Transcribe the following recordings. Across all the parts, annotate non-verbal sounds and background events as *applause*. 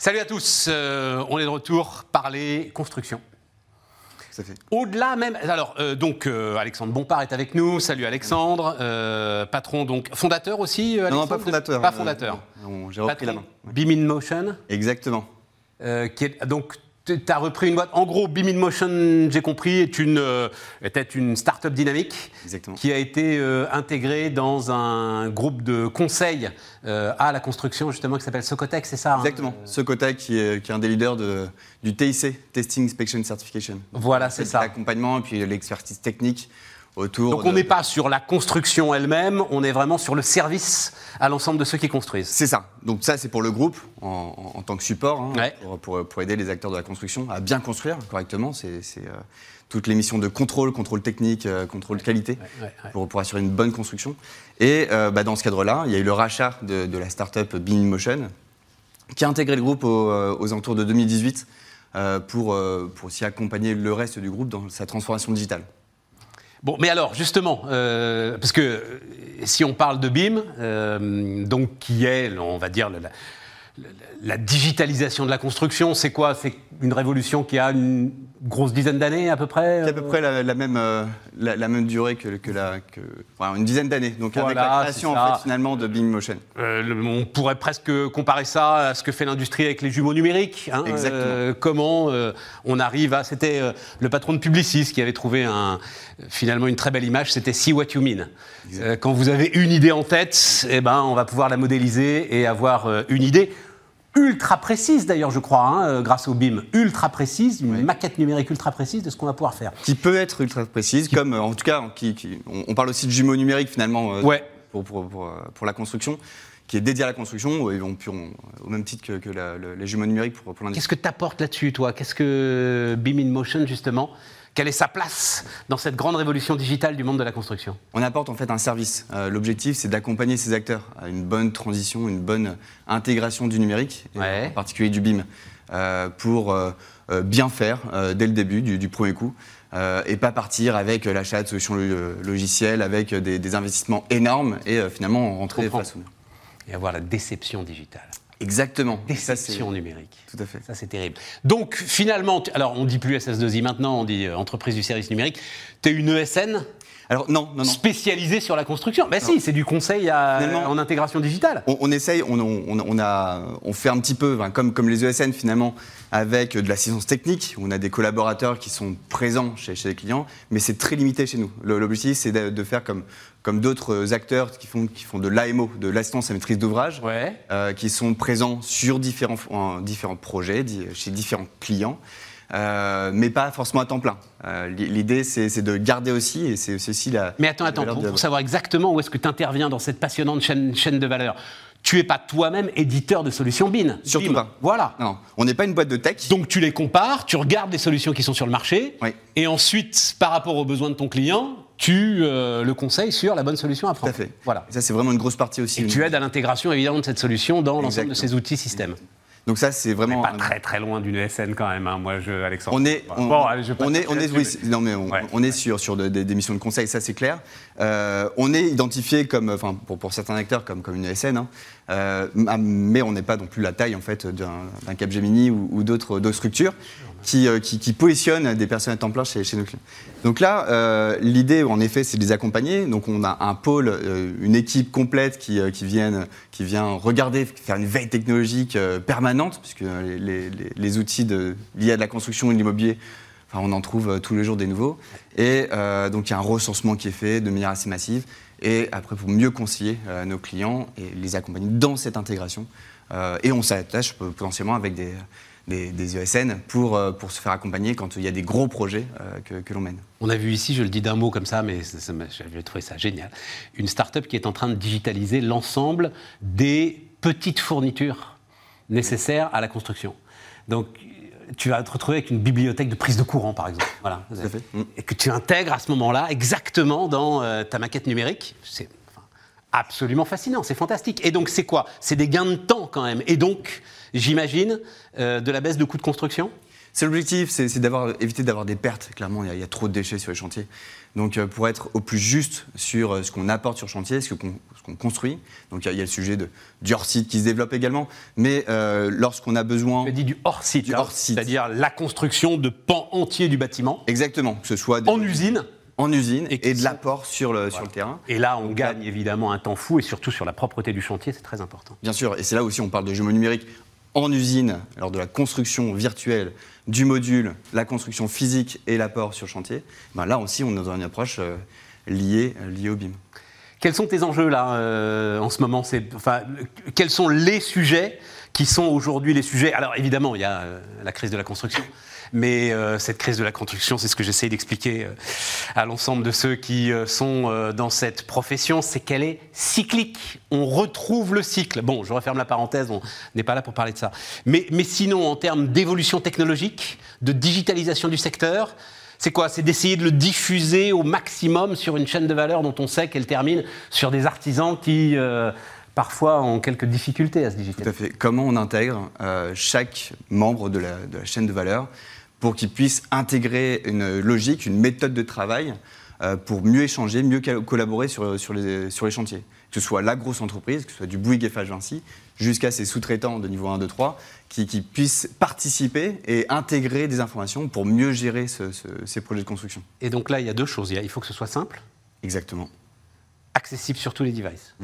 Salut à tous, euh, on est de retour parler construction. Ça fait. Au-delà même, alors euh, donc euh, Alexandre Bompard est avec nous. Salut Alexandre, patron donc fondateur aussi. Non, non, pas de- fondateur. Pas fondateur. J'ai repris la main. Ouais. Beam in Motion, Exactement. qui est donc tu as repris une boîte. En gros, Beam in Motion, j'ai compris, est une euh, était une start-up dynamique Exactement. qui a été euh, intégrée dans un groupe de conseil euh, à la construction justement qui s'appelle Socotec, c'est ça hein? Exactement. Ce Kotak qui est, qui est un des leaders de, du TIC, Testing Inspection Certification. Voilà, c'est ça. L'accompagnement et puis l'expertise technique autour. Donc on de- n'est pas sur la construction elle-même, on est vraiment sur le service à l'ensemble de ceux qui construisent. C'est ça. Donc ça, c'est pour le groupe en, en- en tant que support, hein, Ouais. pour, pour- pour aider les acteurs de la construction à bien construire correctement. C'est euh, toutes les missions de contrôle, contrôle technique, euh, contrôle qualité, Ouais, ouais, ouais. Pour, pour assurer une bonne construction. Et euh, bah, dans ce cadre-là, il y a eu le rachat de, de la start-up Beam Motion, qui a intégré le groupe au- euh, aux alentours de 2018 euh, pour, euh, pour aussi accompagner le reste du groupe dans sa transformation digitale. Bon, mais alors justement, euh, parce que si on parle de BIM, euh, donc qui est, on va dire, la, la- digitalisation de la construction, c'est quoi? C'est une révolution qui a une grosse dizaine d'années à peu près a à peu près la, la même, euh, la, la même durée que, que la. Que, enfin, une dizaine d'années. Donc avec Voilà, la création c'est en ça. fait, finalement de Beam Motion. Euh, on pourrait presque comparer ça à ce que fait l'industrie avec les jumeaux numériques. hein. Exactement. Euh, comment euh, on arrive à. C'était euh, le patron de Publicis qui avait trouvé un, finalement une très belle image, c'était See What You Mean. Euh, quand vous avez une idée en tête, eh ben, on va pouvoir la modéliser et avoir euh, une idée. Ultra précise d'ailleurs, je crois, hein, euh, grâce au BIM. Ultra précise, une Oui. maquette numérique ultra précise de ce qu'on va pouvoir faire. Qui peut être ultra précise, comme euh, en tout cas, qui, qui- on, parle aussi de jumeaux numériques finalement euh, Ouais. pour, pour, pour, pour la construction, qui est dédié à la construction, et on, au même titre que, que la- le- les jumeaux numériques pour, pour l'industrie. Qu'est-ce que tu apportes là-dessus, toi? Qu'est-ce que BIM in Motion, justement Quelle est sa place dans cette grande révolution digitale du monde de la construction On apporte en fait un service. Euh, L'objectif, c'est d'accompagner ces acteurs à une bonne transition, une bonne intégration du numérique, Ouais. en particulier du BIM, euh, pour euh, bien faire dès le début, du, du premier coup, euh, et pas partir avec l'achat de solutions lo- logicielles, avec des, des investissements énormes, et euh, finalement rentrer face au mur. Et avoir la déception digitale. Exactement. Et ça, c'est- Déception numérique. Tout à fait. Ça, c'est terrible. Donc, finalement, alors on dit plus SS2I maintenant, on dit euh, entreprise du service numérique. Tu es une ESN Alors non, non, non. spécialisée sur la construction. Ben si, c'est du conseil à- en intégration digitale. On, on essaye, on, on- on a, on fait un petit peu, comme, comme les ESN finalement, avec de l'assistance technique. On a des collaborateurs qui sont présents chez, chez les clients, mais c'est très limité chez nous. L'objectif, c'est de, de faire comme, comme d'autres acteurs qui font, qui font de l'AMO, de l'assistance à maîtrise d'ouvrage, Ouais. euh, qui sont présents sur différents, en différents projets, chez différents clients. Euh, mais pas forcément à temps plein. Euh, L'idée, c'est de garder aussi, et c'est aussi la. Mais attends, attends, pour, savoir exactement où est-ce que tu interviens dans cette passionnante chaîne, chaîne de valeur, tu es pas toi-même éditeur de solutions BIM. Surtout BIM. pas. Voilà. Non, on n'est pas une boîte de tech. Donc tu les compares, tu regardes les solutions qui sont sur le marché, Oui. et ensuite, par rapport aux besoins de ton client, tu euh, le conseilles sur la bonne solution à Tout prendre. à fait. Voilà. Et ça, c'est vraiment une grosse partie aussi. Et tu aides à l'intégration évidemment de cette solution dans l'ensemble de Exactement. ces outils systèmes. Donc ça, c'est vraiment. Pas un- très très loin d'une ESN quand même, hein, moi, je, Alexandre. On est, on, Bon, allez, je pas on est, on est, oui, mais- non mais on, Ouais. on est sur sur de- des, des missions de conseil, ça c'est clair. Euh, on est identifié comme, enfin pour, pour certains acteurs comme comme une ESN, hein, euh, mais on n'est pas non plus la taille en fait d'un Capgemini ou, ou d'autres structures qui, euh, qui qui positionnent des personnes à temps plein chez, nos clients. Donc là, euh, l'idée en effet, c'est de les accompagner. Donc on a un pôle, euh, une équipe complète qui vient regarder, faire une veille technologique permanente, puisque les, outils de, liés de la construction et de l'immobilier Enfin, on en trouve tous les jours des nouveaux. Et donc, il y a un recensement qui est fait de manière assez massive. Et après, pour mieux conseiller nos clients et les accompagner dans cette intégration. Et on s'attache potentiellement avec des, des, des ESN pour, euh, pour se faire accompagner quand il y a des gros projets euh, que, que l'on mène. On a vu ici, je le dis d'un mot comme ça, mais j'avais trouvé ça génial, une start-up qui est en train de digitaliser l'ensemble des petites fournitures nécessaires à la construction. Donc, tu vas te retrouver avec une bibliothèque de prise de courant, par exemple. Voilà. *laughs* Fait. Mm. Et que tu intègres à ce moment-là exactement dans euh, ta maquette numérique. C'est enfin, absolument fascinant, c'est fantastique. Et donc, c'est quoi? C'est des gains de temps quand même. Et donc, j'imagine, euh, de la baisse de coûts de construction? C'est l'objectif, c'est éviter d'avoir des pertes. Clairement, il y, a, il y a trop de déchets sur les chantiers. Donc, euh, pour être au plus juste sur euh, ce qu'on apporte sur chantier, ce qu'on construit. Donc, il y, a- il y a le sujet de, du hors-site qui se développe également. Mais euh, lorsqu'on a besoin. Tu as dit du hors-site, hein, hors-site. c'est-à-dire la construction de pans entiers du bâtiment Exactement, que ce soit des- en usine. en usine Et de l'apport sur le, sur le terrain. Et là, on Donc gagne évidemment un temps fou et surtout sur la propreté du chantier, c'est très important. Bien sûr, et c'est là aussi on parle de jumeaux numériques en usine, lors de la construction virtuelle du module, la construction physique et l'apport sur chantier. Ben là aussi, on est dans une approche euh, liée, euh, liée au BIM. Quels sont tes enjeux là euh, en ce moment? Enfin, quels sont les sujets qui sont aujourd'hui les sujets? Alors évidemment, il y a euh, la crise de la construction, mais euh, cette crise de la construction, c'est ce que j'essaye d'expliquer euh, à l'ensemble de ceux qui euh, sont euh, dans cette profession, c'est qu'elle est cyclique. On retrouve le cycle. Bon, je referme la parenthèse, on n'est pas là pour parler de ça. Mais, mais sinon, en termes d'évolution technologique, de digitalisation du secteur. C'est quoi? C'est d'essayer de le diffuser au maximum sur une chaîne de valeur dont on sait qu'elle termine sur des artisans qui, euh, parfois, ont quelques difficultés à se Tout digitaliser. à fait. Comment on intègre euh, chaque membre de la, de la chaîne de valeur pour qu'il puisse intégrer une logique, une méthode de travail pour mieux échanger, mieux collaborer sur, sur, les, sur les chantiers. Que ce soit la grosse entreprise, que ce soit du Bouygues Eiffage Vinci, jusqu'à ses sous-traitants de niveau 1, 2, 3, qui, qui puissent participer et intégrer des informations pour mieux gérer ce- ce- ces projets de construction. Et donc là, il y a deux choses. Il faut que ce soit simple, Exactement. accessible sur tous les devices.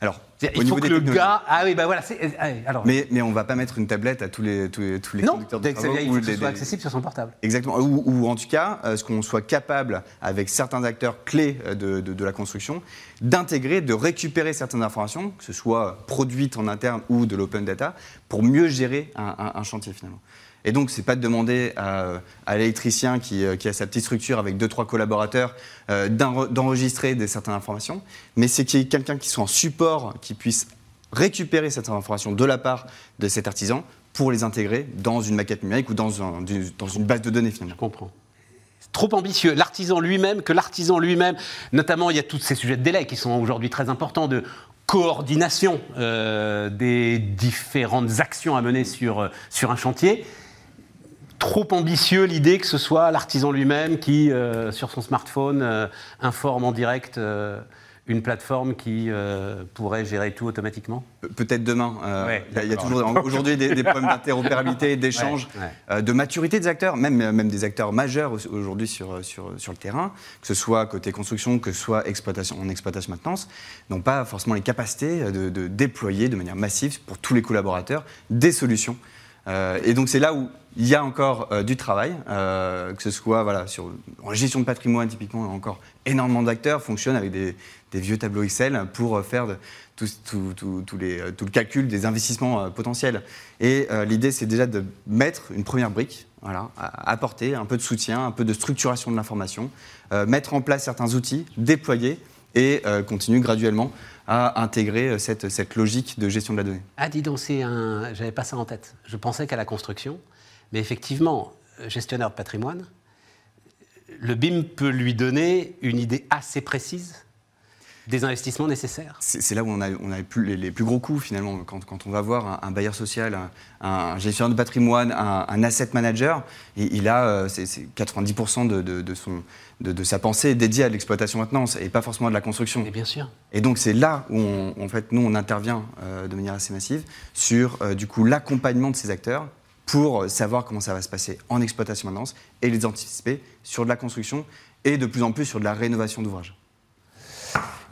Alors, Au Il faut que le gars. Ah oui, bah voilà. ah, alors, Mais, mais on ne va pas mettre une tablette à tous les, tous les, tous les non, conducteurs de travaux il ou faut que ce soit accessible sur son portable. Exactement. Ou, ou en tout cas, euh, ce qu'on soit capable, avec certains acteurs clés euh, de, de- de la construction, d'intégrer, de récupérer certaines informations, que ce soit produites en interne ou de l'open data, pour mieux gérer un, un- un chantier finalement. Et donc, c'est pas de demander à, à l'électricien qui, euh, qui a sa petite structure avec deux, trois collaborateurs euh, d'enre- d'enregistrer des certaines informations, mais c'est qu'il y ait quelqu'un qui soit en support, qui puisse récupérer cette information de la part de cet artisan pour les intégrer dans une maquette numérique ou dans, une base de données finalement. Je comprends. Trop ambitieux. L'artisan lui-même, que l'artisan lui-même, notamment, il y a tous ces sujets de délai qui sont aujourd'hui très importants, de coordination euh, des différentes actions à mener sur, euh, sur un chantier. Trop ambitieux l'idée que ce soit l'artisan lui-même qui, euh, sur son smartphone, informe en direct une plateforme qui euh, pourrait gérer tout automatiquement? Pe- Peut-être demain. euh, Ouais, il y a- toujours *laughs* aujourd'hui des, des problèmes d'interopérabilité, d'échange, Ouais, ouais. euh, de maturité des acteurs, même, même des acteurs majeurs au- aujourd'hui sur, sur, sur le terrain, que ce soit côté construction, que ce soit exploitation, en exploitation maintenance, n'ont pas forcément les capacités de, de déployer de manière massive pour tous les collaborateurs des solutions. Euh, et donc c'est là où il y a encore euh, du travail, euh, que ce soit voilà, sur, en gestion de patrimoine typiquement, encore énormément d'acteurs fonctionnent avec des, vieux tableaux Excel pour faire tout, les, le calcul des investissements potentiels. Et l'idée c'est déjà de mettre une première brique, voilà, apporter un peu de soutien, un peu de structuration de l'information, mettre en place certains outils, déployer et euh, continuer graduellement à intégrer euh, cette, cette logique de gestion de la donnée. Ah, dis donc, un. J'avais pas ça en tête. Je pensais qu'à la construction, mais effectivement, euh, gestionnaire de patrimoine, le BIM peut lui donner une idée assez précise des investissements nécessaires. C'est là où on a, on a les, plus, les- les plus gros coûts finalement. Quand, quand on va voir un, un bailleur social, un, un gestionnaire de patrimoine, un, un asset manager, il, il a euh, c'est- c'est 90% de, de- de son, de, de sa pensée dédiée à l'exploitation maintenance et pas forcément à de la construction. Mais bien sûr. Et donc c'est là où on- en fait, nous on intervient euh, de manière assez massive sur euh, du coup l'accompagnement de ces acteurs pour savoir comment ça va se passer en exploitation maintenance et les anticiper sur de la construction et de plus en plus sur de la rénovation d'ouvrages.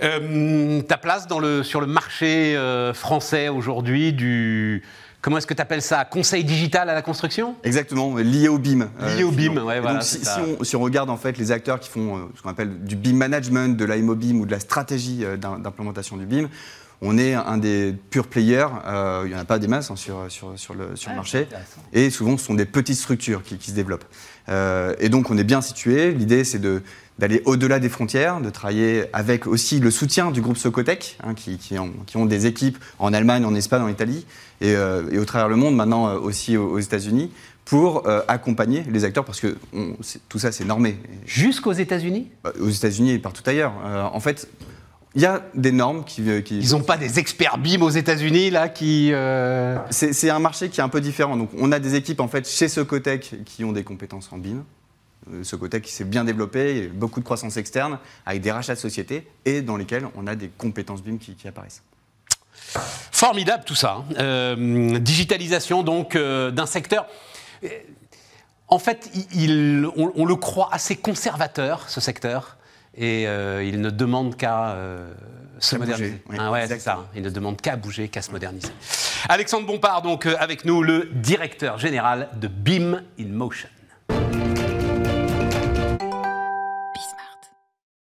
Euh, ta place dans le, sur le marché euh, français aujourd'hui du. Comment est-ce que tu appelles ça Conseil digital à la construction? Exactement, lié au BIM. Lié au BIM, ouais, voilà, donc, si, ça. si on, si on regarde en fait les acteurs qui font euh, ce qu'on appelle du BIM management, de l'AMO BIM ou de la stratégie euh, d'im- d'implémentation du BIM, on est un des purs players. euh, il n'y en a pas des masses hein, sur, sur, sur le, sur le Ah, marché. Et souvent, ce sont des petites structures qui, qui se développent. Euh, et donc, on est bien situé. L'idée, c'est de- d'aller au-delà des frontières, de travailler avec aussi le soutien du groupe Socotec, hein, qui, qui ont, qui ont des équipes en Allemagne, en Espagne, en Italie, et, euh, et au travers le monde, maintenant euh, aussi aux, aux États-Unis, pour euh, accompagner les acteurs, parce que on- tout ça, c'est normé. Jusqu'aux États-Unis? Bah, Aux États-Unis et partout ailleurs. Euh, en fait, il y a des normes qui. qui- Ils n'ont pas des experts BIM aux États-Unis là qui. C'est c'est un marché qui est un peu différent. Donc, on a des équipes en fait chez Socotec qui ont des compétences en BIM. Euh, Socotec qui s'est bien développé, beaucoup de croissance externe avec des rachats de sociétés et dans lesquels on a des compétences BIM qui, qui apparaissent. Formidable tout ça. hein. Euh, digitalisation donc euh, d'un secteur. En fait, il- il- on, on le croit assez conservateur, ce secteur, et euh, il ne demande qu'à se moderniser. bouger, oui, Ah ouais, c'est ça. Il ne demande qu'à bouger, qu'à se moderniser. Alexandre Bompard, donc, avec nous, le directeur général de BIM in Motion.